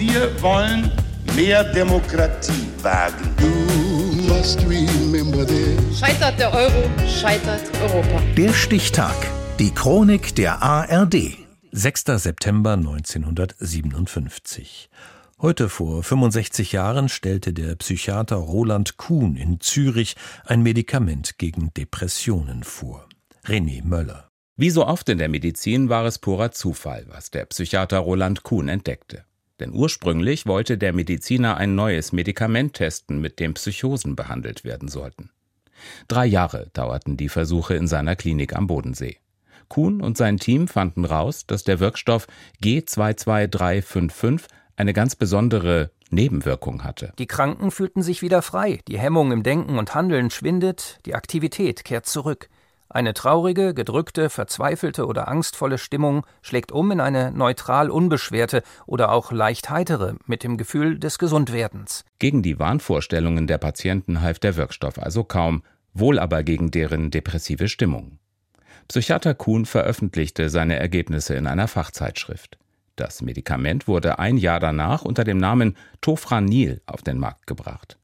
Wir wollen mehr Demokratie wagen. Scheitert der Euro, scheitert Europa. Der Stichtag. Die Chronik der ARD. 6. September 1957. Heute vor 65 Jahren stellte der Psychiater Roland Kuhn in Zürich ein Medikament gegen Depressionen vor. René Möller. Wie so oft in der Medizin war es purer Zufall, was der Psychiater Roland Kuhn entdeckte. Denn ursprünglich wollte der Mediziner ein neues Medikament testen, mit dem Psychosen behandelt werden sollten. Drei Jahre dauerten die Versuche in seiner Klinik am Bodensee. Kuhn und sein Team fanden raus, dass der Wirkstoff G22355 eine ganz besondere Nebenwirkung hatte. Die Kranken fühlten sich wieder frei, die Hemmung im Denken und Handeln schwindet, die Aktivität kehrt zurück. Eine traurige, gedrückte, verzweifelte oder angstvolle Stimmung schlägt um in eine neutral unbeschwerte oder auch leicht heitere mit dem Gefühl des Gesundwerdens. Gegen die Wahnvorstellungen der Patienten half der Wirkstoff also kaum, wohl aber gegen deren depressive Stimmung. Psychiater Kuhn veröffentlichte seine Ergebnisse in einer Fachzeitschrift. Das Medikament wurde ein Jahr danach unter dem Namen Tofranil auf den Markt gebracht.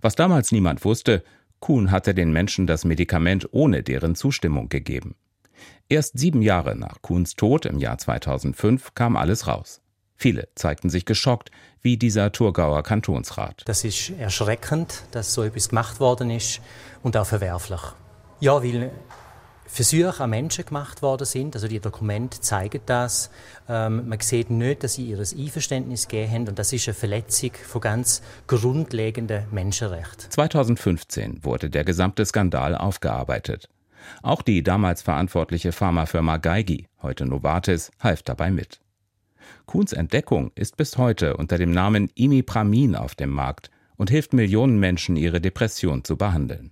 Was damals niemand wusste, Kuhn hatte den Menschen das Medikament ohne deren Zustimmung gegeben. Erst sieben Jahre nach Kuhns Tod im Jahr 2005 kam alles raus. Viele zeigten sich geschockt, wie dieser Thurgauer Kantonsrat. Das ist erschreckend, dass so etwas gemacht worden ist und auch verwerflich. Ja, weil Versuche an Menschen gemacht worden sind. Also die Dokumente zeigen das. Ähm, man sieht nicht, dass sie ihr Einverständnis gegeben haben und das ist eine Verletzung von ganz grundlegenden Menschenrechten. 2015 wurde der gesamte Skandal aufgearbeitet. Auch die damals verantwortliche Pharmafirma Geigy, heute Novartis, half dabei mit. Kuhns Entdeckung ist bis heute unter dem Namen Imipramin auf dem Markt und hilft Millionen Menschen, ihre Depression zu behandeln.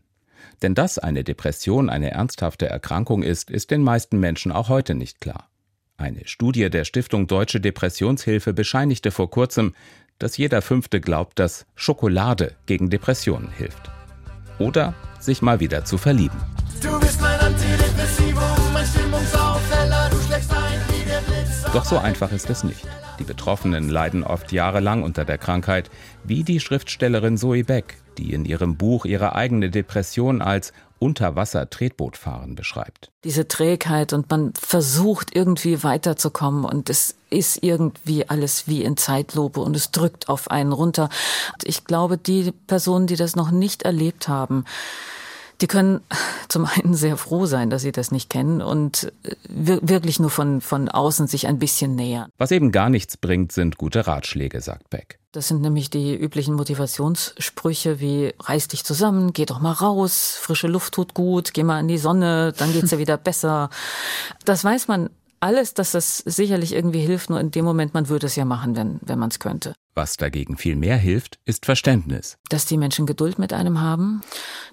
Denn dass eine Depression eine ernsthafte Erkrankung ist, ist den meisten Menschen auch heute nicht klar. Eine Studie der Stiftung Deutsche Depressionshilfe bescheinigte vor kurzem, dass jeder Fünfte glaubt, dass Schokolade gegen Depressionen hilft. Oder sich mal wieder zu verlieben. Du bist mein Antidepressivum, mein Stimmungsaufheller, du schlägst ein wie der Blitz. Doch so einfach ist es nicht. Die Betroffenen leiden oft jahrelang unter der Krankheit, wie die Schriftstellerin Zoe Beck, die in ihrem Buch ihre eigene Depression als Unterwasser-Tretbootfahren beschreibt. Diese Trägheit und man versucht irgendwie weiterzukommen und es ist irgendwie alles wie in Zeitlupe und es drückt auf einen runter. Ich glaube, die Personen, die das noch nicht erlebt haben, die können zum einen sehr froh sein, dass sie das nicht kennen und äh, wirklich nur von, von außen sich ein bisschen nähern. Was eben gar nichts bringt, sind gute Ratschläge, sagt Beck. Das sind nämlich die üblichen Motivationssprüche wie reiß dich zusammen, geh doch mal raus, frische Luft tut gut, geh mal in die Sonne, dann geht's ja wieder besser. Das weiß man alles, dass das sicherlich irgendwie hilft, nur in dem Moment, man würde es ja machen, wenn, wenn man es könnte. Was dagegen viel mehr hilft, ist Verständnis. Dass die Menschen Geduld mit einem haben,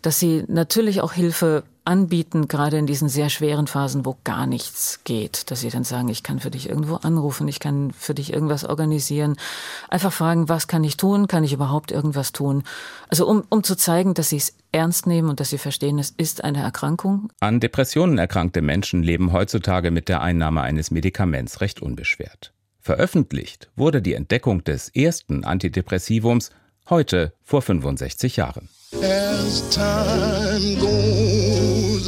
dass sie natürlich auch Hilfe anbieten, gerade in diesen sehr schweren Phasen, wo gar nichts geht, dass sie dann sagen, ich kann für dich irgendwo anrufen, ich kann für dich irgendwas organisieren. Einfach fragen, was kann ich tun? Kann ich überhaupt irgendwas tun? Also um, um zu zeigen, dass sie es ernst nehmen und dass sie verstehen, es ist eine Erkrankung. An Depressionen erkrankte Menschen leben heutzutage mit der Einnahme eines Medikaments recht unbeschwert. Veröffentlicht wurde die Entdeckung des ersten Antidepressivums heute vor 65 Jahren.